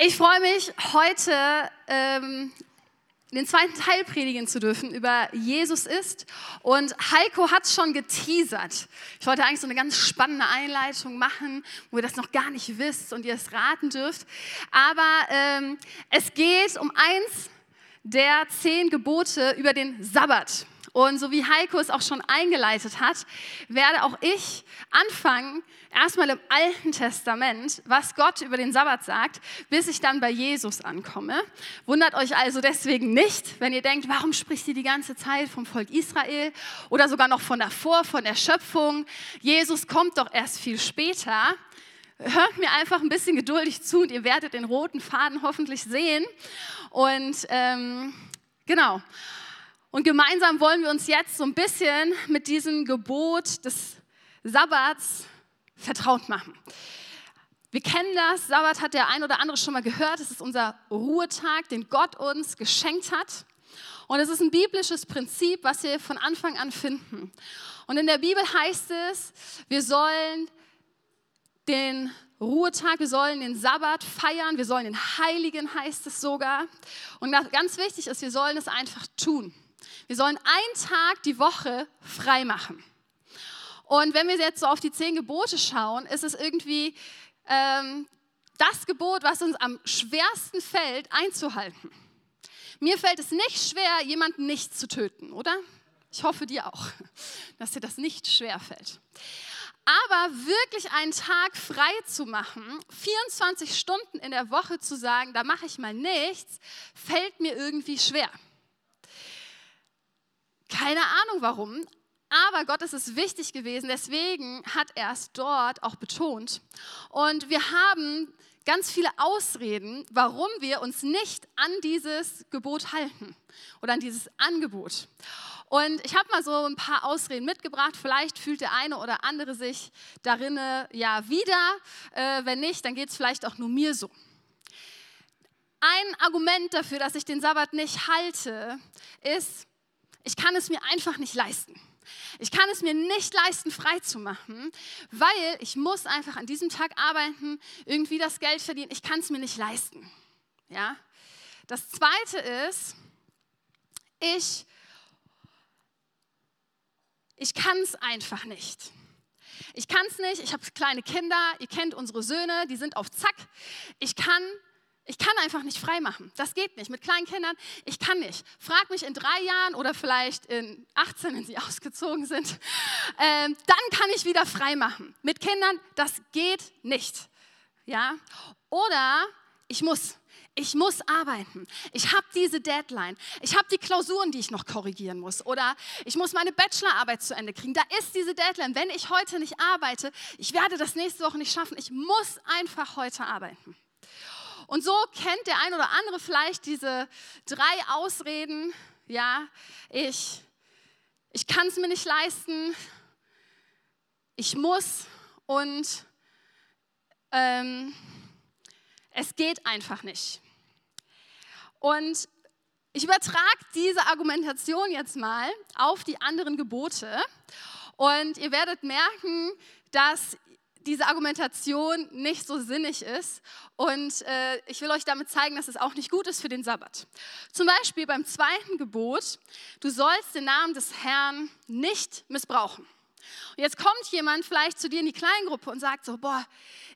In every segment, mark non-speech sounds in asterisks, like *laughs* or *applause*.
Ich freue mich, heute ähm, den zweiten Teil predigen zu dürfen über Jesus ist. Und Heiko hat es schon geteasert. Ich wollte eigentlich so eine ganz spannende Einleitung machen, wo ihr das noch gar nicht wisst und ihr es raten dürft. Aber ähm, es geht um eins der zehn Gebote über den Sabbat. Und so wie Heiko es auch schon eingeleitet hat, werde auch ich anfangen, erstmal im Alten Testament, was Gott über den Sabbat sagt, bis ich dann bei Jesus ankomme. Wundert euch also deswegen nicht, wenn ihr denkt, warum spricht sie die ganze Zeit vom Volk Israel oder sogar noch von davor, von der Schöpfung. Jesus kommt doch erst viel später. Hört mir einfach ein bisschen geduldig zu und ihr werdet den roten Faden hoffentlich sehen. Und ähm, genau. Und gemeinsam wollen wir uns jetzt so ein bisschen mit diesem Gebot des Sabbats vertraut machen. Wir kennen das, Sabbat hat der ein oder andere schon mal gehört, es ist unser Ruhetag, den Gott uns geschenkt hat. Und es ist ein biblisches Prinzip, was wir von Anfang an finden. Und in der Bibel heißt es, wir sollen den Ruhetag, wir sollen den Sabbat feiern, wir sollen den Heiligen, heißt es sogar. Und ganz wichtig ist, wir sollen es einfach tun. Wir sollen einen Tag die Woche frei machen. Und wenn wir jetzt so auf die zehn Gebote schauen, ist es irgendwie ähm, das Gebot, was uns am schwersten fällt, einzuhalten. Mir fällt es nicht schwer, jemanden nicht zu töten, oder? Ich hoffe dir auch, dass dir das nicht schwer fällt. Aber wirklich einen Tag frei zu machen, 24 Stunden in der Woche zu sagen, da mache ich mal nichts, fällt mir irgendwie schwer. Keine Ahnung warum, aber Gott ist es wichtig gewesen, deswegen hat er es dort auch betont. Und wir haben ganz viele Ausreden, warum wir uns nicht an dieses Gebot halten oder an dieses Angebot. Und ich habe mal so ein paar Ausreden mitgebracht. Vielleicht fühlt der eine oder andere sich darin ja wieder. Äh, wenn nicht, dann geht es vielleicht auch nur mir so. Ein Argument dafür, dass ich den Sabbat nicht halte, ist, ich kann es mir einfach nicht leisten. Ich kann es mir nicht leisten, frei zu machen, weil ich muss einfach an diesem Tag arbeiten, irgendwie das Geld verdienen. Ich kann es mir nicht leisten. Ja? Das Zweite ist, ich, ich kann es einfach nicht. Ich kann es nicht, ich habe kleine Kinder, ihr kennt unsere Söhne, die sind auf Zack. Ich kann ich kann einfach nicht frei machen. Das geht nicht. Mit kleinen Kindern, ich kann nicht. Frag mich in drei Jahren oder vielleicht in 18, wenn sie *laughs* ausgezogen sind, ähm, dann kann ich wieder frei machen. Mit Kindern, das geht nicht. Ja? Oder ich muss. Ich muss arbeiten. Ich habe diese Deadline. Ich habe die Klausuren, die ich noch korrigieren muss. Oder ich muss meine Bachelorarbeit zu Ende kriegen. Da ist diese Deadline. Wenn ich heute nicht arbeite, ich werde das nächste Woche nicht schaffen. Ich muss einfach heute arbeiten. Und so kennt der ein oder andere vielleicht diese drei Ausreden. Ja, ich, ich kann es mir nicht leisten, ich muss und ähm, es geht einfach nicht. Und ich übertrage diese Argumentation jetzt mal auf die anderen Gebote und ihr werdet merken, dass diese Argumentation nicht so sinnig ist. Und äh, ich will euch damit zeigen, dass es auch nicht gut ist für den Sabbat. Zum Beispiel beim zweiten Gebot, du sollst den Namen des Herrn nicht missbrauchen. Und jetzt kommt jemand vielleicht zu dir in die Kleingruppe und sagt so, boah,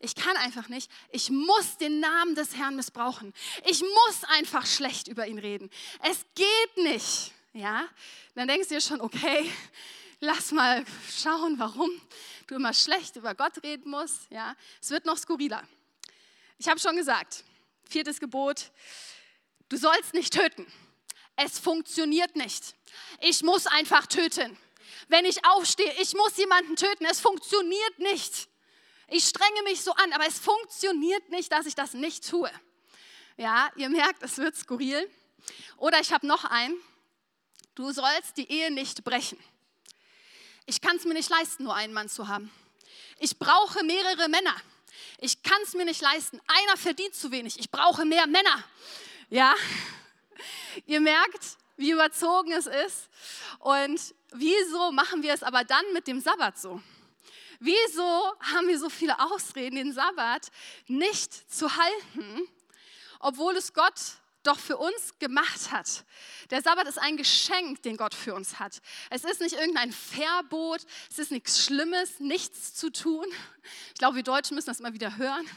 ich kann einfach nicht, ich muss den Namen des Herrn missbrauchen. Ich muss einfach schlecht über ihn reden. Es geht nicht. Ja, dann denkst du dir schon, okay, lass mal schauen, warum du immer schlecht über Gott reden musst. Ja, es wird noch skurriler. Ich habe schon gesagt, viertes Gebot, du sollst nicht töten. Es funktioniert nicht. Ich muss einfach töten. Wenn ich aufstehe, ich muss jemanden töten. Es funktioniert nicht. Ich strenge mich so an, aber es funktioniert nicht, dass ich das nicht tue. Ja, ihr merkt, es wird skurril. Oder ich habe noch einen. Du sollst die Ehe nicht brechen. Ich kann es mir nicht leisten, nur einen Mann zu haben. Ich brauche mehrere Männer. Ich kann es mir nicht leisten. Einer verdient zu wenig. Ich brauche mehr Männer. Ja, ihr merkt, wie überzogen es ist. Und wieso machen wir es aber dann mit dem Sabbat so? Wieso haben wir so viele Ausreden, den Sabbat nicht zu halten? obwohl es Gott doch für uns gemacht hat. Der Sabbat ist ein Geschenk, den Gott für uns hat. Es ist nicht irgendein Verbot, es ist nichts Schlimmes, nichts zu tun. Ich glaube, wir Deutschen müssen das immer wieder hören.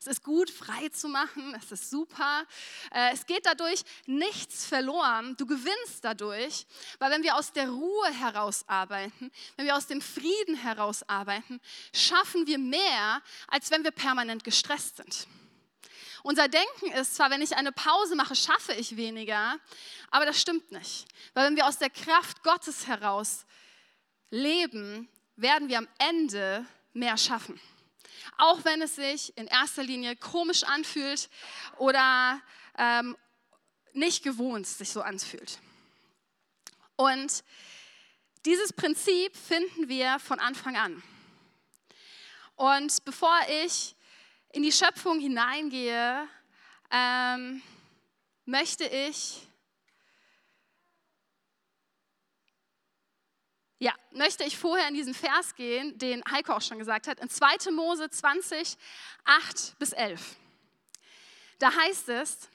Es ist gut, frei zu machen, es ist super. Äh, es geht dadurch nichts verloren, du gewinnst dadurch, weil wenn wir aus der Ruhe heraus arbeiten, wenn wir aus dem Frieden heraus arbeiten, schaffen wir mehr, als wenn wir permanent gestresst sind. Unser Denken ist zwar, wenn ich eine Pause mache, schaffe ich weniger, aber das stimmt nicht. Weil wenn wir aus der Kraft Gottes heraus leben, werden wir am Ende mehr schaffen. Auch wenn es sich in erster Linie komisch anfühlt oder ähm, nicht gewohnt sich so anfühlt. Und dieses Prinzip finden wir von Anfang an. Und bevor ich in die Schöpfung hineingehe, ähm, möchte ich, ja, möchte ich vorher in diesen Vers gehen, den Heiko auch schon gesagt hat, in 2. Mose 20, 8 bis 11. Da heißt es,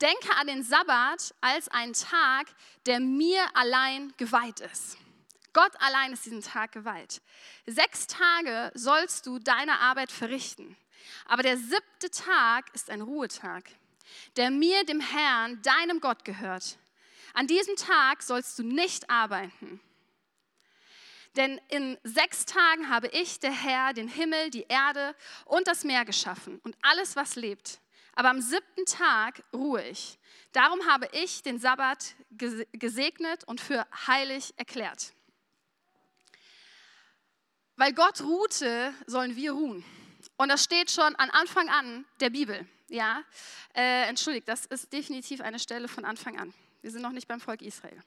denke an den Sabbat als einen Tag, der mir allein geweiht ist. Gott allein ist diesen Tag geweiht. Sechs Tage sollst du deine Arbeit verrichten. Aber der siebte Tag ist ein Ruhetag, der mir, dem Herrn, deinem Gott gehört. An diesem Tag sollst du nicht arbeiten. Denn in sechs Tagen habe ich, der Herr, den Himmel, die Erde und das Meer geschaffen und alles, was lebt. Aber am siebten Tag ruhe ich. Darum habe ich den Sabbat gesegnet und für heilig erklärt. Weil Gott ruhte, sollen wir ruhen. Und das steht schon an Anfang an der Bibel. Ja, äh, entschuldigt, das ist definitiv eine Stelle von Anfang an. Wir sind noch nicht beim Volk Israel.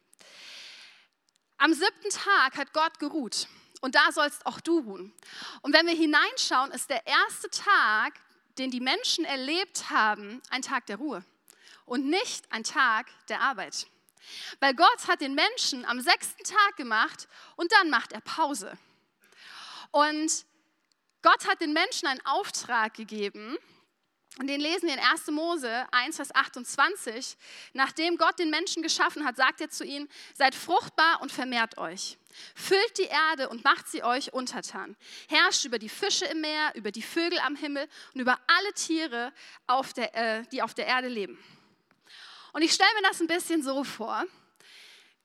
Am siebten Tag hat Gott geruht und da sollst auch du ruhen. Und wenn wir hineinschauen, ist der erste Tag, den die Menschen erlebt haben, ein Tag der Ruhe und nicht ein Tag der Arbeit. Weil Gott hat den Menschen am sechsten Tag gemacht und dann macht er Pause. Und Gott hat den Menschen einen Auftrag gegeben, und den lesen wir in 1. Mose 1, Vers 28. Nachdem Gott den Menschen geschaffen hat, sagt er zu ihnen, seid fruchtbar und vermehrt euch. Füllt die Erde und macht sie euch untertan. Herrscht über die Fische im Meer, über die Vögel am Himmel und über alle Tiere, auf der, äh, die auf der Erde leben. Und ich stelle mir das ein bisschen so vor.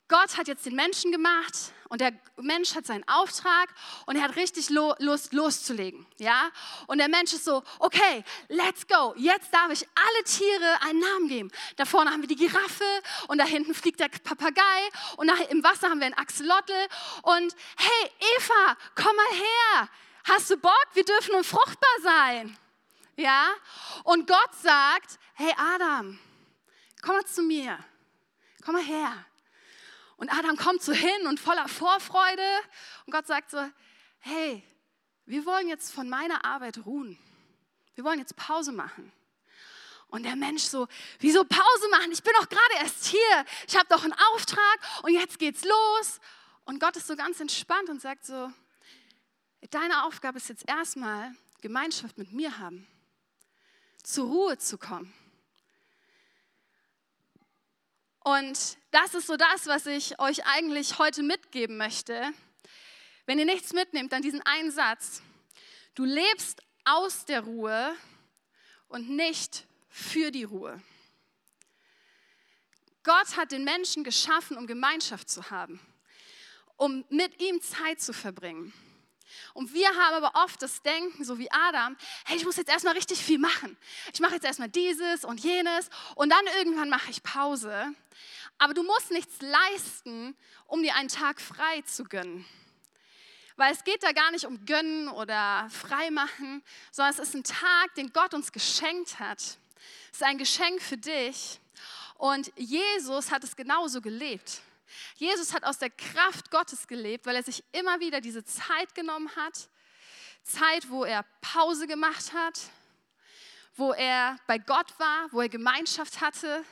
Gott hat jetzt den Menschen gemacht und der Mensch hat seinen Auftrag und er hat richtig Lust loszulegen, ja? Und der Mensch ist so, okay, let's go. Jetzt darf ich alle Tiere einen Namen geben. Da vorne haben wir die Giraffe und da hinten fliegt der Papagei und im Wasser haben wir einen Axolotl und hey Eva, komm mal her. Hast du Bock? Wir dürfen nun fruchtbar sein. Ja? Und Gott sagt, hey Adam, komm mal zu mir. Komm mal her. Und Adam kommt so hin und voller Vorfreude. Und Gott sagt so, hey, wir wollen jetzt von meiner Arbeit ruhen. Wir wollen jetzt Pause machen. Und der Mensch so, wieso Pause machen? Ich bin doch gerade erst hier. Ich habe doch einen Auftrag und jetzt geht's los. Und Gott ist so ganz entspannt und sagt so, deine Aufgabe ist jetzt erstmal Gemeinschaft mit mir haben, zur Ruhe zu kommen. Und das ist so das, was ich euch eigentlich heute mitgeben möchte. Wenn ihr nichts mitnehmt, dann diesen einen Satz. Du lebst aus der Ruhe und nicht für die Ruhe. Gott hat den Menschen geschaffen, um Gemeinschaft zu haben, um mit ihm Zeit zu verbringen. Und wir haben aber oft das Denken, so wie Adam, hey, ich muss jetzt erstmal richtig viel machen. Ich mache jetzt erstmal dieses und jenes und dann irgendwann mache ich Pause. Aber du musst nichts leisten, um dir einen Tag frei zu gönnen. Weil es geht da gar nicht um gönnen oder frei machen, sondern es ist ein Tag, den Gott uns geschenkt hat. Es ist ein Geschenk für dich. Und Jesus hat es genauso gelebt. Jesus hat aus der Kraft Gottes gelebt, weil er sich immer wieder diese Zeit genommen hat. Zeit, wo er Pause gemacht hat, wo er bei Gott war, wo er Gemeinschaft hatte.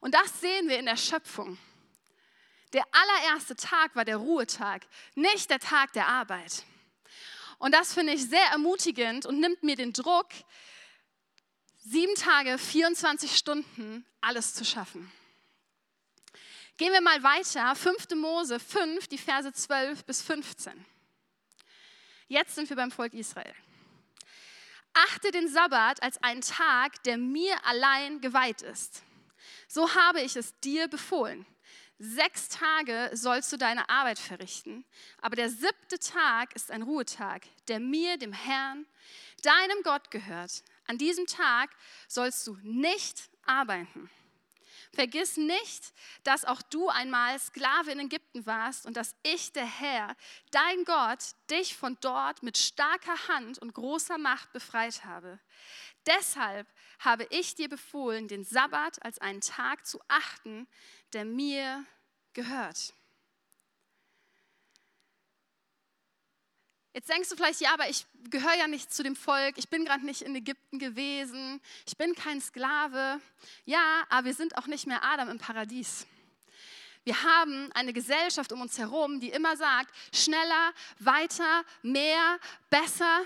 Und das sehen wir in der Schöpfung. Der allererste Tag war der Ruhetag, nicht der Tag der Arbeit. Und das finde ich sehr ermutigend und nimmt mir den Druck, sieben Tage, 24 Stunden alles zu schaffen. Gehen wir mal weiter, 5. Mose 5, die Verse 12 bis 15. Jetzt sind wir beim Volk Israel. Achte den Sabbat als einen Tag, der mir allein geweiht ist. So habe ich es dir befohlen. Sechs Tage sollst du deine Arbeit verrichten, aber der siebte Tag ist ein Ruhetag, der mir, dem Herrn, deinem Gott gehört. An diesem Tag sollst du nicht arbeiten. Vergiss nicht, dass auch du einmal Sklave in Ägypten warst und dass ich, der Herr, dein Gott, dich von dort mit starker Hand und großer Macht befreit habe. Deshalb habe ich dir befohlen, den Sabbat als einen Tag zu achten, der mir gehört. Jetzt denkst du vielleicht, ja, aber ich gehöre ja nicht zu dem Volk, ich bin gerade nicht in Ägypten gewesen, ich bin kein Sklave. Ja, aber wir sind auch nicht mehr Adam im Paradies. Wir haben eine Gesellschaft um uns herum, die immer sagt, schneller, weiter, mehr, besser.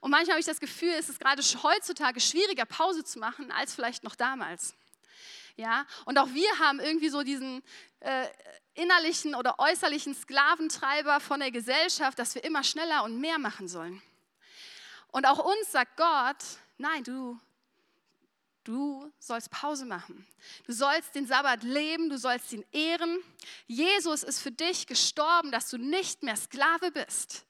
Und manchmal habe ich das Gefühl, es ist gerade heutzutage schwieriger, Pause zu machen, als vielleicht noch damals. Ja, und auch wir haben irgendwie so diesen äh, innerlichen oder äußerlichen Sklaventreiber von der Gesellschaft, dass wir immer schneller und mehr machen sollen. Und auch uns sagt Gott, nein, du, du sollst Pause machen. Du sollst den Sabbat leben, du sollst ihn ehren. Jesus ist für dich gestorben, dass du nicht mehr Sklave bist.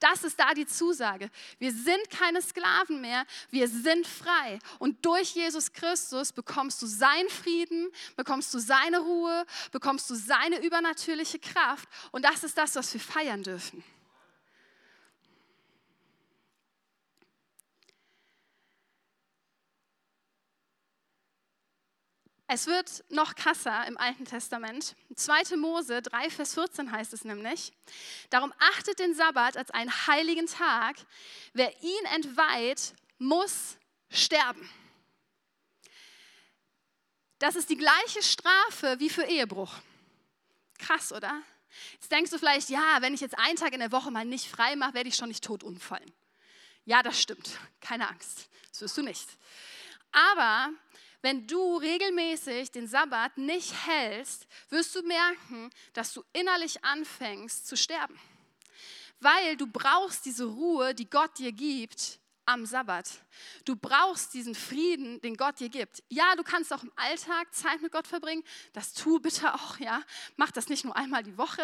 Das ist da die Zusage. Wir sind keine Sklaven mehr, wir sind frei. Und durch Jesus Christus bekommst du seinen Frieden, bekommst du seine Ruhe, bekommst du seine übernatürliche Kraft. Und das ist das, was wir feiern dürfen. Es wird noch krasser im Alten Testament. 2. Mose 3, Vers 14 heißt es nämlich, darum achtet den Sabbat als einen heiligen Tag. Wer ihn entweiht, muss sterben. Das ist die gleiche Strafe wie für Ehebruch. Krass, oder? Jetzt denkst du vielleicht, ja, wenn ich jetzt einen Tag in der Woche mal nicht frei mache, werde ich schon nicht tot umfallen. Ja, das stimmt. Keine Angst. Das wirst du nicht. Aber wenn du regelmäßig den Sabbat nicht hältst, wirst du merken, dass du innerlich anfängst zu sterben. Weil du brauchst diese Ruhe, die Gott dir gibt, am Sabbat. Du brauchst diesen Frieden, den Gott dir gibt. Ja, du kannst auch im Alltag Zeit mit Gott verbringen. Das tu bitte auch, ja. Mach das nicht nur einmal die Woche.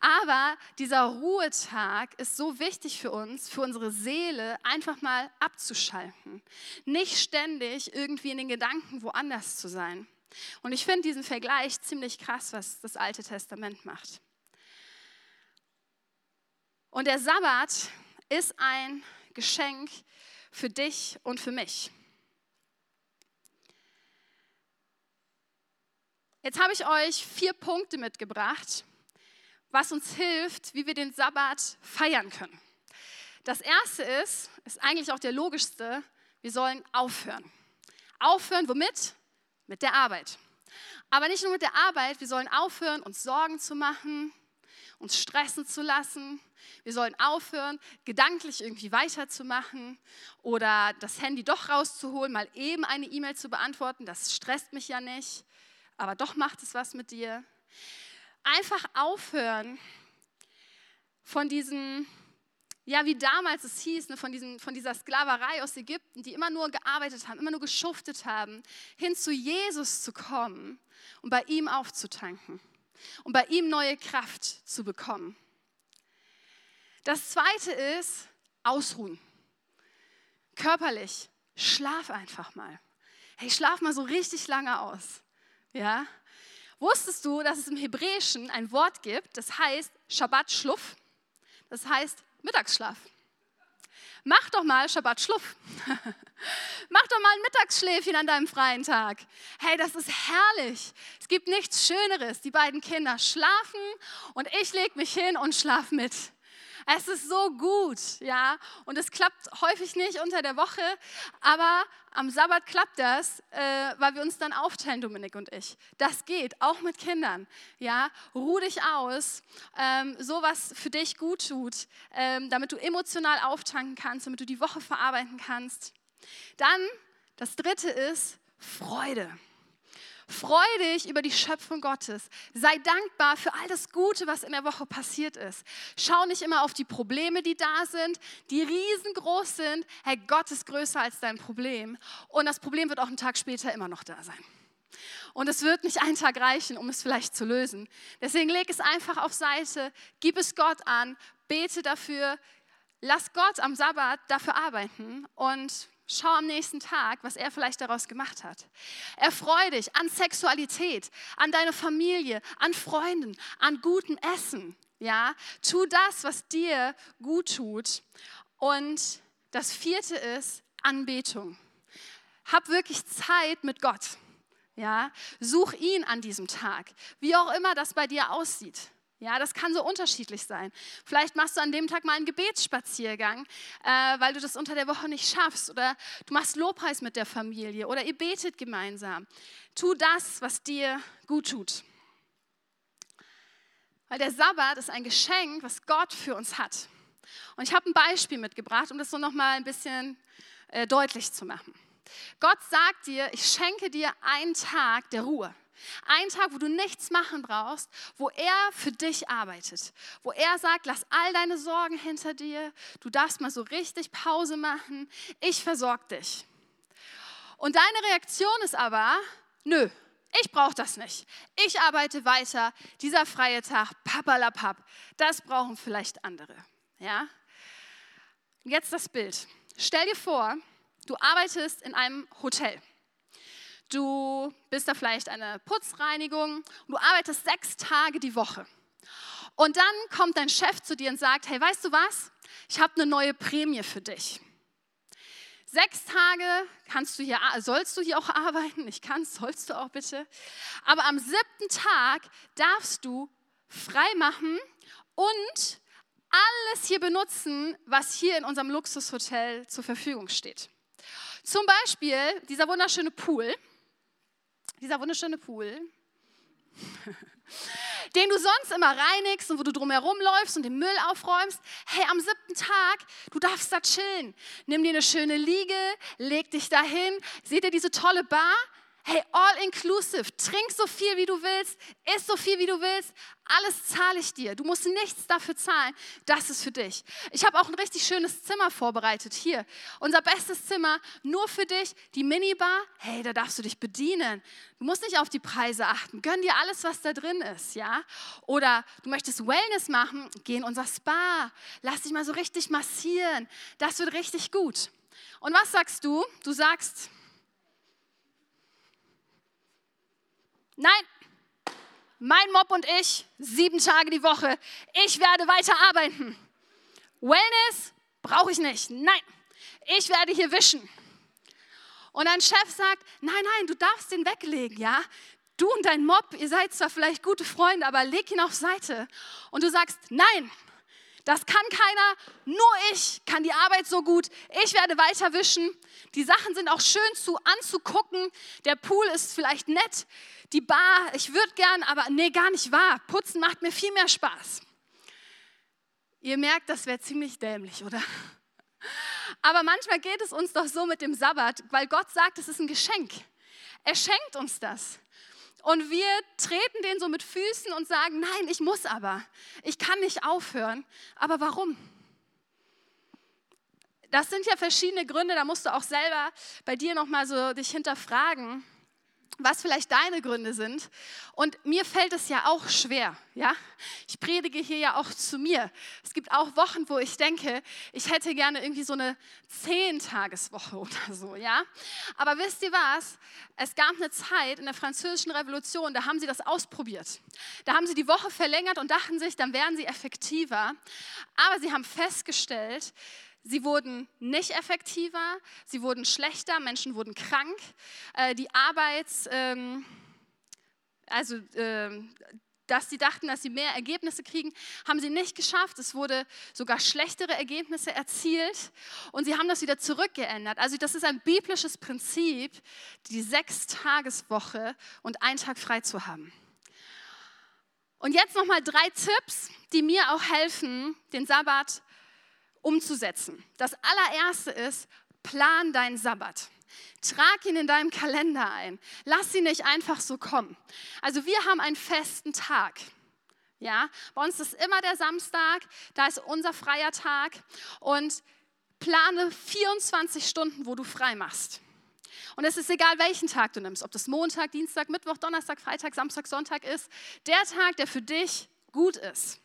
Aber dieser Ruhetag ist so wichtig für uns, für unsere Seele, einfach mal abzuschalten. Nicht ständig irgendwie in den Gedanken woanders zu sein. Und ich finde diesen Vergleich ziemlich krass, was das Alte Testament macht. Und der Sabbat ist ein Geschenk für dich und für mich. Jetzt habe ich euch vier Punkte mitgebracht, was uns hilft, wie wir den Sabbat feiern können. Das erste ist, ist eigentlich auch der logischste, wir sollen aufhören. Aufhören womit? Mit der Arbeit. Aber nicht nur mit der Arbeit, wir sollen aufhören, uns Sorgen zu machen, uns stressen zu lassen. Wir sollen aufhören, gedanklich irgendwie weiterzumachen oder das Handy doch rauszuholen, mal eben eine E-Mail zu beantworten. Das stresst mich ja nicht, aber doch macht es was mit dir. Einfach aufhören von diesem, ja, wie damals es hieß, ne, von, diesem, von dieser Sklaverei aus Ägypten, die immer nur gearbeitet haben, immer nur geschuftet haben, hin zu Jesus zu kommen und bei ihm aufzutanken um bei ihm neue Kraft zu bekommen. Das zweite ist ausruhen. Körperlich, schlaf einfach mal. Hey, schlaf mal so richtig lange aus. Ja? Wusstest du, dass es im Hebräischen ein Wort gibt, das heißt Shabbat Schluff? Das heißt Mittagsschlaf. Mach doch mal Shabbat Schluff. *laughs* Mach doch mal ein Mittagsschläfchen an deinem freien Tag. Hey, das ist herrlich. Es gibt nichts Schöneres. Die beiden Kinder schlafen und ich lege mich hin und schlaf mit. Es ist so gut, ja. Und es klappt häufig nicht unter der Woche, aber am Sabbat klappt das, äh, weil wir uns dann aufteilen, Dominik und ich. Das geht, auch mit Kindern, ja. Ruh dich aus, ähm, so was für dich gut tut, ähm, damit du emotional auftanken kannst, damit du die Woche verarbeiten kannst. Dann Das dritte ist Freude. Freu dich über die Schöpfung Gottes. Sei dankbar für all das Gute, was in der Woche passiert ist. Schau nicht immer auf die Probleme, die da sind, die riesengroß sind. Herr, Gott ist größer als dein Problem. Und das Problem wird auch einen Tag später immer noch da sein. Und es wird nicht einen Tag reichen, um es vielleicht zu lösen. Deswegen leg es einfach auf Seite, gib es Gott an, bete dafür, lass Gott am Sabbat dafür arbeiten und Schau am nächsten Tag, was er vielleicht daraus gemacht hat. Erfreu dich an Sexualität, an deine Familie, an Freunden, an gutem Essen. Ja, tu das, was dir gut tut. Und das vierte ist Anbetung. Hab wirklich Zeit mit Gott. Ja, such ihn an diesem Tag, wie auch immer das bei dir aussieht. Ja, das kann so unterschiedlich sein. Vielleicht machst du an dem Tag mal einen Gebetsspaziergang, äh, weil du das unter der Woche nicht schaffst. Oder du machst Lobpreis mit der Familie. Oder ihr betet gemeinsam. Tu das, was dir gut tut. Weil der Sabbat ist ein Geschenk, was Gott für uns hat. Und ich habe ein Beispiel mitgebracht, um das so nochmal ein bisschen äh, deutlich zu machen. Gott sagt dir, ich schenke dir einen Tag der Ruhe. Ein Tag, wo du nichts machen brauchst, wo er für dich arbeitet, wo er sagt, lass all deine Sorgen hinter dir, du darfst mal so richtig Pause machen, ich versorge dich. Und deine Reaktion ist aber, nö, ich brauche das nicht. Ich arbeite weiter. Dieser freie Tag, papalapap, das brauchen vielleicht andere. Ja? Jetzt das Bild. Stell dir vor, du arbeitest in einem Hotel. Du bist da vielleicht eine Putzreinigung. Du arbeitest sechs Tage die Woche. Und dann kommt dein Chef zu dir und sagt, hey, weißt du was? Ich habe eine neue Prämie für dich. Sechs Tage kannst du hier, sollst du hier auch arbeiten. Ich kann, sollst du auch bitte. Aber am siebten Tag darfst du frei machen und alles hier benutzen, was hier in unserem Luxushotel zur Verfügung steht. Zum Beispiel dieser wunderschöne Pool dieser wunderschöne Pool, *laughs* den du sonst immer reinigst und wo du drumherum läufst und den Müll aufräumst. Hey, am siebten Tag, du darfst da chillen. Nimm dir eine schöne Liege, leg dich dahin. Seht ihr diese tolle Bar? Hey, all inclusive, trink so viel wie du willst, iss so viel wie du willst, alles zahle ich dir. Du musst nichts dafür zahlen, das ist für dich. Ich habe auch ein richtig schönes Zimmer vorbereitet hier. Unser bestes Zimmer, nur für dich, die Minibar, hey, da darfst du dich bedienen. Du musst nicht auf die Preise achten, gönn dir alles, was da drin ist, ja? Oder du möchtest Wellness machen, geh in unser Spa, lass dich mal so richtig massieren, das wird richtig gut. Und was sagst du? Du sagst, Nein, mein Mob und ich, sieben Tage die Woche, ich werde weiter arbeiten. Wellness brauche ich nicht. Nein, ich werde hier wischen. Und ein Chef sagt, nein, nein, du darfst den weglegen, ja? Du und dein Mob, ihr seid zwar vielleicht gute Freunde, aber leg ihn auf Seite. Und du sagst, nein, das kann keiner, nur ich kann die Arbeit so gut. Ich werde weiter wischen. Die Sachen sind auch schön zu anzugucken. Der Pool ist vielleicht nett. Die Bar, ich würde gern, aber nee, gar nicht wahr. Putzen macht mir viel mehr Spaß. Ihr merkt, das wäre ziemlich dämlich, oder? Aber manchmal geht es uns doch so mit dem Sabbat, weil Gott sagt, es ist ein Geschenk. Er schenkt uns das. Und wir treten den so mit Füßen und sagen, nein, ich muss aber. Ich kann nicht aufhören. Aber warum? Das sind ja verschiedene Gründe, da musst du auch selber bei dir nochmal so dich hinterfragen was vielleicht deine Gründe sind. Und mir fällt es ja auch schwer, ja. Ich predige hier ja auch zu mir. Es gibt auch Wochen, wo ich denke, ich hätte gerne irgendwie so eine Zehntageswoche *laughs* oder so, ja. Aber wisst ihr was? Es gab eine Zeit in der Französischen Revolution, da haben sie das ausprobiert. Da haben sie die Woche verlängert und dachten sich, dann wären sie effektiver. Aber sie haben festgestellt, Sie wurden nicht effektiver, sie wurden schlechter, Menschen wurden krank. Äh, die Arbeits, ähm, also ähm, dass sie dachten, dass sie mehr Ergebnisse kriegen, haben sie nicht geschafft. Es wurde sogar schlechtere Ergebnisse erzielt und sie haben das wieder zurückgeändert. Also das ist ein biblisches Prinzip, die Sechstageswoche und einen Tag frei zu haben. Und jetzt nochmal drei Tipps, die mir auch helfen, den Sabbat umzusetzen. Das allererste ist, plan deinen Sabbat. Trag ihn in deinem Kalender ein. Lass ihn nicht einfach so kommen. Also wir haben einen festen Tag. Ja, bei uns ist immer der Samstag, da ist unser freier Tag und plane 24 Stunden, wo du frei machst. Und es ist egal, welchen Tag du nimmst, ob das Montag, Dienstag, Mittwoch, Donnerstag, Freitag, Samstag, Sonntag ist, der Tag, der für dich gut ist.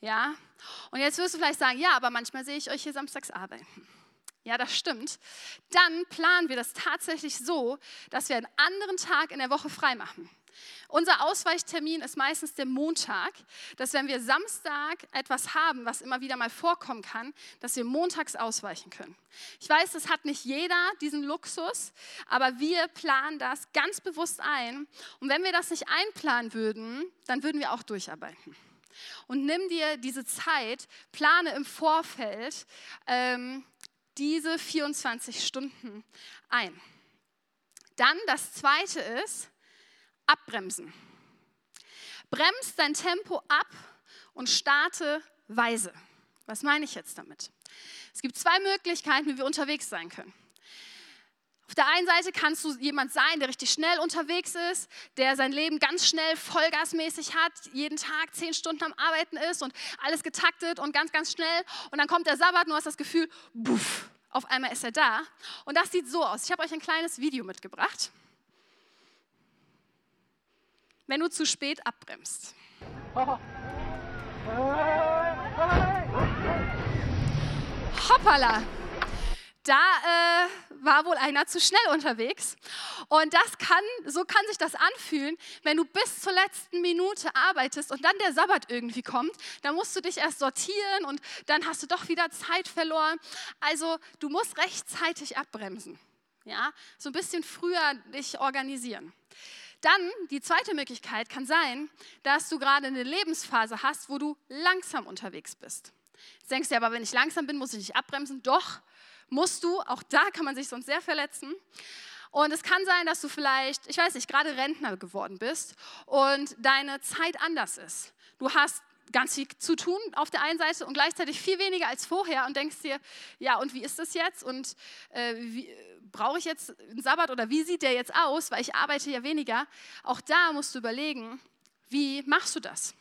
Ja? Und jetzt wirst du vielleicht sagen, ja, aber manchmal sehe ich euch hier samstags arbeiten. Ja, das stimmt. Dann planen wir das tatsächlich so, dass wir einen anderen Tag in der Woche frei machen. Unser Ausweichtermin ist meistens der Montag, dass wenn wir Samstag etwas haben, was immer wieder mal vorkommen kann, dass wir montags ausweichen können. Ich weiß, das hat nicht jeder diesen Luxus, aber wir planen das ganz bewusst ein. Und wenn wir das nicht einplanen würden, dann würden wir auch durcharbeiten. Und nimm dir diese Zeit, plane im Vorfeld ähm, diese 24 Stunden ein. Dann das Zweite ist, abbremsen. Bremst dein Tempo ab und starte weise. Was meine ich jetzt damit? Es gibt zwei Möglichkeiten, wie wir unterwegs sein können. Auf der einen Seite kannst du jemand sein, der richtig schnell unterwegs ist, der sein Leben ganz schnell vollgasmäßig hat, jeden Tag zehn Stunden am Arbeiten ist und alles getaktet und ganz, ganz schnell. Und dann kommt der Sabbat und du hast das Gefühl, buff, auf einmal ist er da. Und das sieht so aus. Ich habe euch ein kleines Video mitgebracht wenn du zu spät abbremst. Hoppala! Da äh, war wohl einer zu schnell unterwegs. Und das kann, so kann sich das anfühlen, wenn du bis zur letzten Minute arbeitest und dann der Sabbat irgendwie kommt. Dann musst du dich erst sortieren und dann hast du doch wieder Zeit verloren. Also du musst rechtzeitig abbremsen. Ja, so ein bisschen früher dich organisieren. Dann die zweite Möglichkeit kann sein, dass du gerade eine Lebensphase hast, wo du langsam unterwegs bist. Jetzt denkst du aber, wenn ich langsam bin, muss ich nicht abbremsen. Doch, musst du. Auch da kann man sich sonst sehr verletzen. Und es kann sein, dass du vielleicht, ich weiß nicht, gerade Rentner geworden bist und deine Zeit anders ist. Du hast ganz viel zu tun auf der einen Seite und gleichzeitig viel weniger als vorher und denkst dir, ja, und wie ist das jetzt? Und äh, brauche ich jetzt einen Sabbat oder wie sieht der jetzt aus? Weil ich arbeite ja weniger. Auch da musst du überlegen, wie machst du das?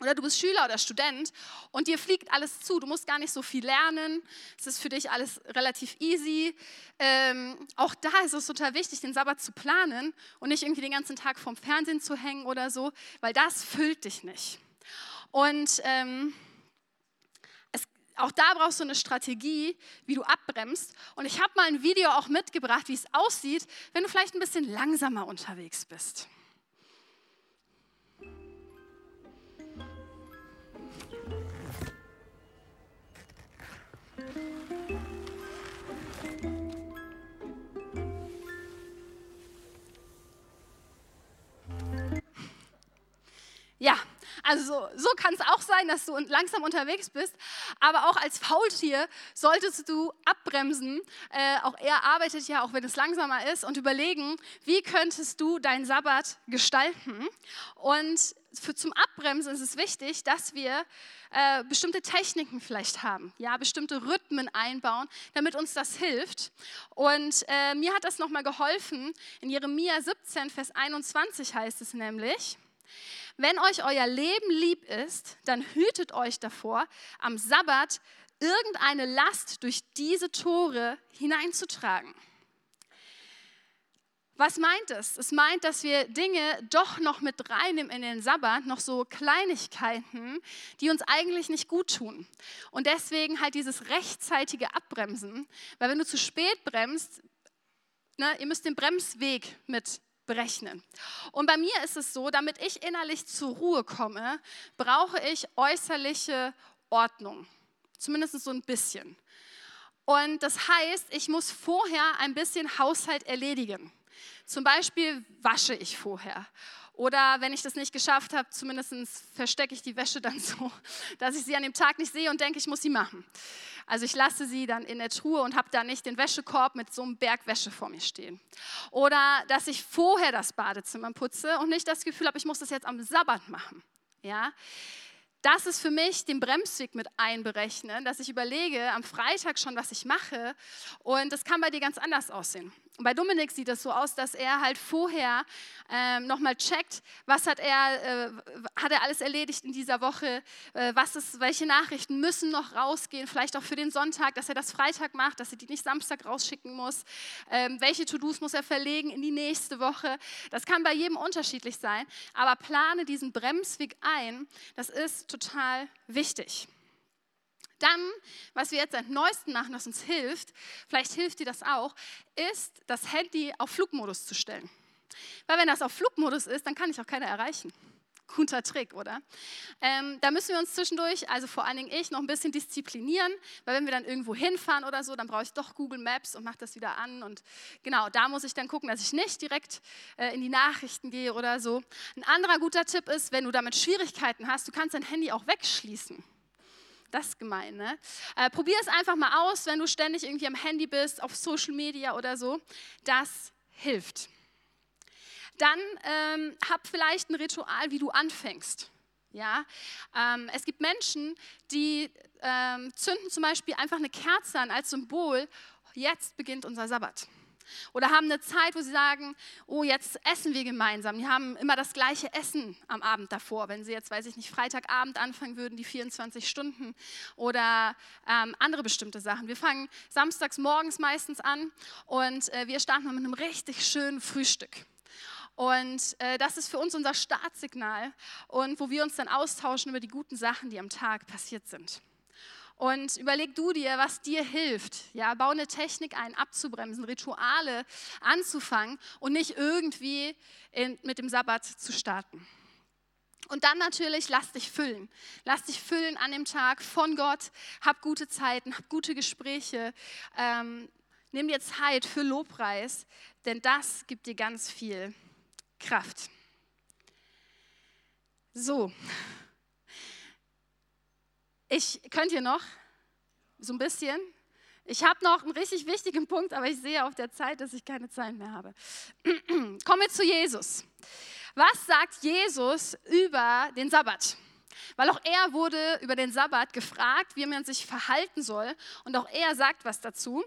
Oder du bist Schüler oder Student und dir fliegt alles zu. Du musst gar nicht so viel lernen. Es ist für dich alles relativ easy. Ähm, auch da ist es total wichtig, den Sabbat zu planen und nicht irgendwie den ganzen Tag vorm Fernsehen zu hängen oder so, weil das füllt dich nicht. Und ähm, es, auch da brauchst du eine Strategie, wie du abbremst. Und ich habe mal ein Video auch mitgebracht, wie es aussieht, wenn du vielleicht ein bisschen langsamer unterwegs bist. Ja, also so, kann es auch sein, dass du langsam unterwegs bist, aber auch als Faultier solltest du abbremsen. Äh, auch er arbeitet ja, auch wenn es langsamer ist, und überlegen, wie könntest du deinen Sabbat gestalten. Und für, zum Abbremsen ist es wichtig, dass wir äh, bestimmte Techniken vielleicht haben, ja, bestimmte Rhythmen einbauen, damit uns das hilft. Und äh, mir hat das nochmal geholfen. In Jeremia 17, Vers 21 heißt es nämlich, wenn euch euer Leben lieb ist, dann hütet euch davor, am Sabbat irgendeine Last durch diese Tore hineinzutragen. Was meint es? Es meint, dass wir Dinge doch noch mit reinnehmen in den Sabbat, noch so Kleinigkeiten, die uns eigentlich nicht gut tun. Und deswegen halt dieses rechtzeitige Abbremsen, weil wenn du zu spät bremst, ne, ihr müsst den Bremsweg mit berechnen. Und bei mir ist es so, damit ich innerlich zur Ruhe komme, brauche ich äußerliche Ordnung. Zumindest so ein bisschen. Und das heißt, ich muss vorher ein bisschen Haushalt erledigen. Zum Beispiel wasche ich vorher. Oder wenn ich das nicht geschafft habe, zumindest verstecke ich die Wäsche dann so, *laughs* dass ich sie an dem Tag nicht sehe und denke, ich muss sie machen. Also ich lasse sie dann in der Truhe und habe da nicht den Wäschekorb mit so einem Berg Wäsche vor mir stehen. Oder dass ich vorher das Badezimmer putze und nicht das Gefühl habe, ich muss das jetzt am Sabbat machen. Ja? Das ist für mich den Bremsweg mit einberechnen, dass ich überlege am Freitag schon, was ich mache. Und das kann bei dir ganz anders aussehen. Und bei Dominik sieht es so aus, dass er halt vorher ähm, nochmal checkt, was hat er, äh, hat er alles erledigt in dieser Woche, äh, was ist, welche Nachrichten müssen noch rausgehen, vielleicht auch für den Sonntag, dass er das Freitag macht, dass er die nicht Samstag rausschicken muss, ähm, welche To-Dos muss er verlegen in die nächste Woche. Das kann bei jedem unterschiedlich sein, aber plane diesen Bremsweg ein, das ist total wichtig. Dann, was wir jetzt seit neuestem machen, was uns hilft, vielleicht hilft dir das auch, ist, das Handy auf Flugmodus zu stellen. Weil wenn das auf Flugmodus ist, dann kann ich auch keiner erreichen. Guter Trick, oder? Ähm, da müssen wir uns zwischendurch, also vor allen Dingen ich, noch ein bisschen disziplinieren, weil wenn wir dann irgendwo hinfahren oder so, dann brauche ich doch Google Maps und mache das wieder an. Und genau, da muss ich dann gucken, dass ich nicht direkt äh, in die Nachrichten gehe oder so. Ein anderer guter Tipp ist, wenn du damit Schwierigkeiten hast, du kannst dein Handy auch wegschließen. Das ist gemein, ne? Äh, probier es einfach mal aus, wenn du ständig irgendwie am Handy bist, auf Social Media oder so. Das hilft. Dann ähm, hab vielleicht ein Ritual, wie du anfängst. Ja, ähm, es gibt Menschen, die ähm, zünden zum Beispiel einfach eine Kerze an als Symbol. Jetzt beginnt unser Sabbat. Oder haben eine Zeit, wo sie sagen, oh, jetzt essen wir gemeinsam. Die haben immer das gleiche Essen am Abend davor. Wenn sie jetzt, weiß ich nicht, Freitagabend anfangen würden, die 24 Stunden oder ähm, andere bestimmte Sachen. Wir fangen samstags morgens meistens an und äh, wir starten mit einem richtig schönen Frühstück. Und äh, das ist für uns unser Startsignal und wo wir uns dann austauschen über die guten Sachen, die am Tag passiert sind. Und überleg du dir, was dir hilft. Ja, bau eine Technik ein, abzubremsen, Rituale anzufangen und nicht irgendwie in, mit dem Sabbat zu starten. Und dann natürlich, lass dich füllen. Lass dich füllen an dem Tag von Gott. Hab gute Zeiten, hab gute Gespräche. Ähm, nimm dir Zeit für Lobpreis, denn das gibt dir ganz viel Kraft. So, ich könnte hier noch so ein bisschen. Ich habe noch einen richtig wichtigen Punkt, aber ich sehe auf der Zeit, dass ich keine Zeit mehr habe. *clears throat* Kommen wir zu Jesus. Was sagt Jesus über den Sabbat? Weil auch er wurde über den Sabbat gefragt, wie man sich verhalten soll. Und auch er sagt was dazu.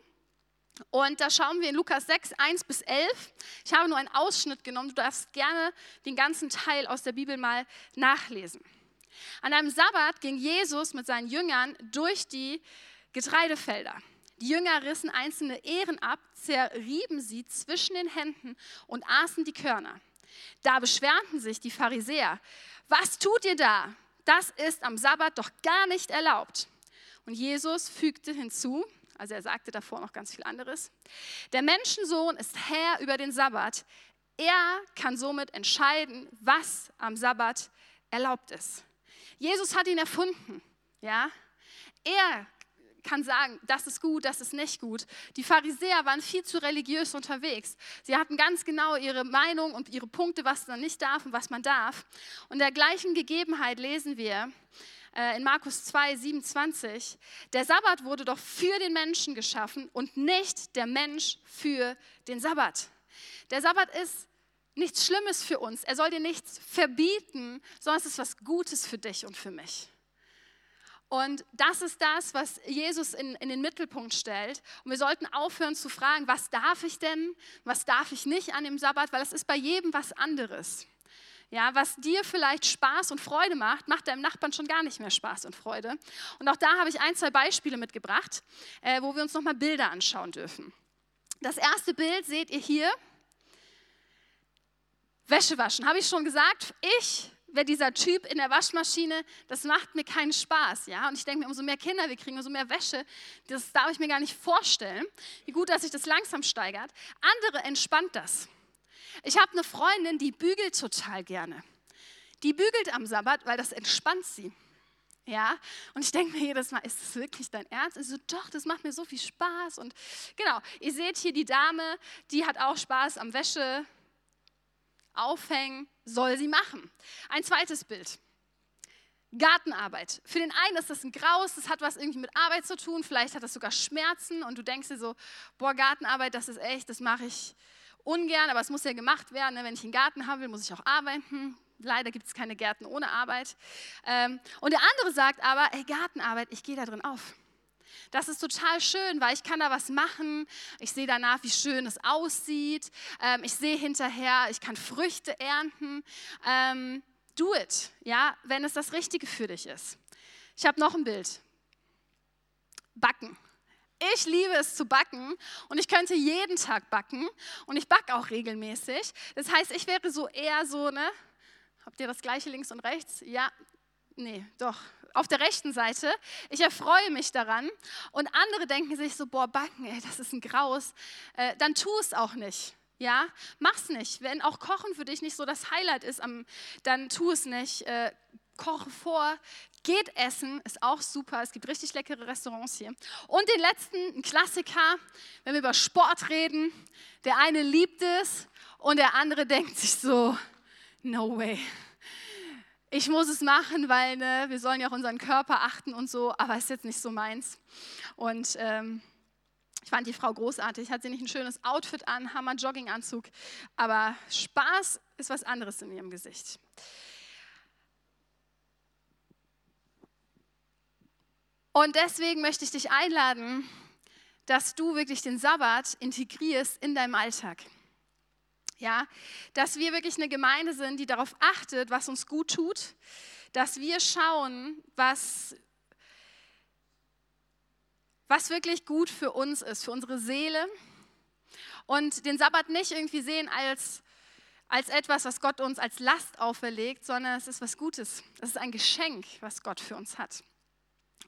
Und da schauen wir in Lukas 6, 1 bis 11. Ich habe nur einen Ausschnitt genommen. Du darfst gerne den ganzen Teil aus der Bibel mal nachlesen. An einem Sabbat ging Jesus mit seinen Jüngern durch die Getreidefelder. Die Jünger rissen einzelne Ähren ab, zerrieben sie zwischen den Händen und aßen die Körner. Da beschwerten sich die Pharisäer. Was tut ihr da? Das ist am Sabbat doch gar nicht erlaubt. Und Jesus fügte hinzu, also er sagte davor noch ganz viel anderes, der Menschensohn ist Herr über den Sabbat. Er kann somit entscheiden, was am Sabbat erlaubt ist. Jesus hat ihn erfunden. Ja? Er kann sagen, das ist gut, das ist nicht gut. Die Pharisäer waren viel zu religiös unterwegs. Sie hatten ganz genau ihre Meinung und ihre Punkte, was man nicht darf und was man darf. Und der gleichen Gegebenheit lesen wir in Markus 2, 27. Der Sabbat wurde doch für den Menschen geschaffen und nicht der Mensch für den Sabbat. Der Sabbat ist nichts Schlimmes für uns. Er soll dir nichts verbieten, sondern es ist was Gutes für dich und für mich. Und das ist das, was Jesus in, in den Mittelpunkt stellt. Und wir sollten aufhören zu fragen, was darf ich denn, was darf ich nicht an dem Sabbat, weil das ist bei jedem was anderes. Ja, was dir vielleicht Spaß und Freude macht, macht deinem Nachbarn schon gar nicht mehr Spaß und Freude. Und auch da habe ich ein, zwei Beispiele mitgebracht, äh, wo wir uns nochmal Bilder anschauen dürfen. Das erste Bild seht ihr hier. Wäsche waschen, habe ich schon gesagt. Ich wäre dieser Typ in der Waschmaschine, das macht mir keinen Spaß. Ja? Und ich denke mir, umso mehr Kinder wir kriegen, umso mehr Wäsche, das darf ich mir gar nicht vorstellen, wie gut, dass sich das langsam steigert. Andere entspannt das. Ich habe eine Freundin, die bügelt total gerne. Die bügelt am Sabbat, weil das entspannt sie. Ja, und ich denke mir jedes Mal, ist das wirklich dein Ernst? Ich so, doch, das macht mir so viel Spaß. Und genau, ihr seht hier die Dame, die hat auch Spaß am Wäsche aufhängen, soll sie machen. Ein zweites Bild. Gartenarbeit. Für den einen ist das ein Graus, das hat was irgendwie mit Arbeit zu tun, vielleicht hat das sogar Schmerzen und du denkst dir so, boah, Gartenarbeit, das ist echt, das mache ich ungern, aber es muss ja gemacht werden. Ne? Wenn ich einen Garten haben will, muss ich auch arbeiten. leider gibt es keine Gärten ohne Arbeit. Ähm, und der andere sagt aber, hey, Gartenarbeit, ich gehe da drin auf. Das ist total schön, weil ich kann da was machen. Ich sehe danach, wie schön es aussieht. Ähm, ich sehe hinterher, ich kann Früchte ernten. Ähm, do it, ja, wenn es das Richtige für dich ist. Ich habe noch ein Bild. Backen. Ich liebe es zu backen und ich könnte jeden Tag backen und ich backe auch regelmäßig. Das heißt, ich wäre so eher so, ne? Habt ihr das gleiche links und rechts? Ja, nee, doch. Auf der rechten Seite. Ich erfreue mich daran und andere denken sich so, boah, backen, ey, das ist ein Graus. Äh, dann tu es auch nicht. Ja, mach's nicht. Wenn auch Kochen für dich nicht so das Highlight ist, dann tu es nicht. Äh, koche vor, geht essen, ist auch super. Es gibt richtig leckere Restaurants hier. Und den letzten, ein Klassiker, wenn wir über Sport reden. Der eine liebt es und der andere *laughs* denkt sich so, no way. Ich muss es machen, weil ne, wir sollen ja auch unseren Körper achten und so, aber ist jetzt nicht so meins. Und ähm, ich fand die Frau großartig. Hat sie nicht ein schönes Outfit an, Hammer Jogginganzug, aber Spaß ist was anderes in ihrem Gesicht. Und deswegen möchte ich dich einladen, dass du wirklich den Sabbat integrierst in deinem Alltag. Ja, dass wir wirklich eine Gemeinde sind, die darauf achtet, was uns gut tut, dass wir schauen, was, was wirklich gut für uns ist, für unsere Seele und den Sabbat nicht irgendwie sehen als, als etwas, was Gott uns als Last auferlegt, sondern es ist was Gutes. Es ist ein Geschenk, was Gott für uns hat.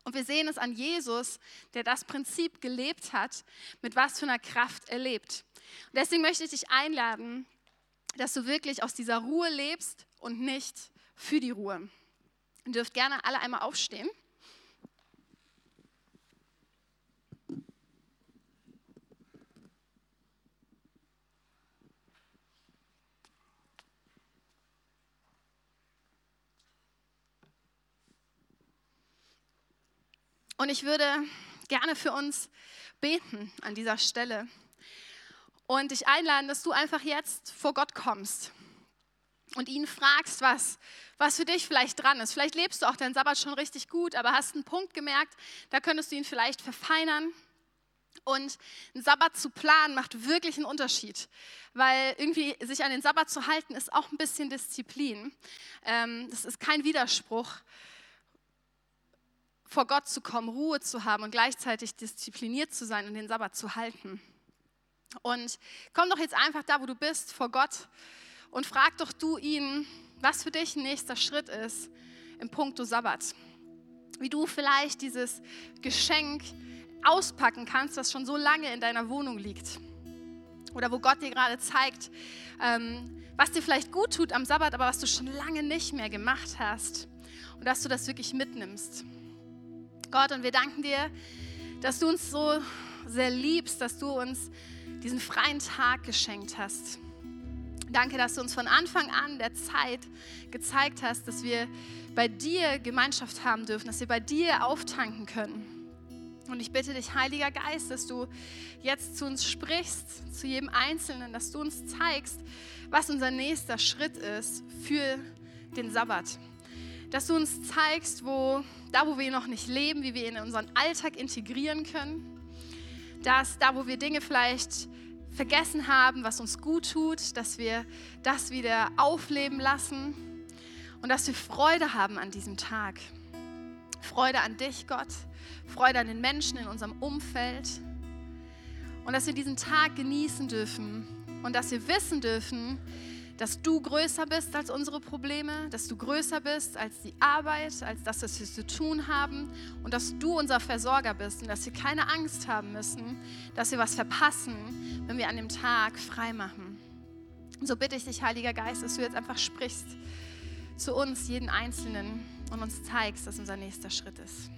Und wir sehen es an Jesus, der das Prinzip gelebt hat, mit was für einer Kraft er lebt. Und deswegen möchte ich dich einladen, dass du wirklich aus dieser Ruhe lebst und nicht für die Ruhe. Ihr dürft gerne alle einmal aufstehen. Und ich würde gerne für uns beten an dieser Stelle und dich einladen, dass du einfach jetzt vor Gott kommst und ihn fragst, was, was für dich vielleicht dran ist. Vielleicht lebst du auch deinen Sabbat schon richtig gut, aber hast einen Punkt gemerkt, da könntest du ihn vielleicht verfeinern. Und einen Sabbat zu planen macht wirklich einen Unterschied, weil irgendwie sich an den Sabbat zu halten ist auch ein bisschen Disziplin. Ähm, das ist kein Widerspruch vor Gott zu kommen, Ruhe zu haben und gleichzeitig diszipliniert zu sein und den Sabbat zu halten. Und komm doch jetzt einfach da, wo du bist, vor Gott und frag doch du ihn, was für dich ein nächster Schritt ist im Punkto Sabbat. Wie du vielleicht dieses Geschenk auspacken kannst, das schon so lange in deiner Wohnung liegt. Oder wo Gott dir gerade zeigt, ähm, was dir vielleicht gut tut am Sabbat, aber was du schon lange nicht mehr gemacht hast. Und dass du das wirklich mitnimmst. Gott, und wir danken dir, dass du uns so sehr liebst, dass du uns diesen freien Tag geschenkt hast. Danke, dass du uns von Anfang an der Zeit gezeigt hast, dass wir bei dir Gemeinschaft haben dürfen, dass wir bei dir auftanken können. Und ich bitte dich, Heiliger Geist, dass du jetzt zu uns sprichst, zu jedem Einzelnen, dass du uns zeigst, was unser nächster Schritt ist für den Sabbat. Dass du uns zeigst, wo, da wo wir noch nicht leben, wie wir in unseren Alltag integrieren können. Dass da, wo wir Dinge vielleicht vergessen haben, was uns gut tut, dass wir das wieder aufleben lassen. Und dass wir Freude haben an diesem Tag. Freude an dich, Gott, Freude an den Menschen in unserem Umfeld. Und dass wir diesen Tag genießen dürfen. Und dass wir wissen dürfen, dass du größer bist als unsere Probleme, dass du größer bist als die Arbeit, als das, was wir zu tun haben und dass du unser Versorger bist und dass wir keine Angst haben müssen, dass wir was verpassen, wenn wir an dem Tag frei machen. so bitte ich dich, Heiliger Geist, dass du jetzt einfach sprichst zu uns, jeden Einzelnen und uns zeigst, dass unser nächster Schritt ist.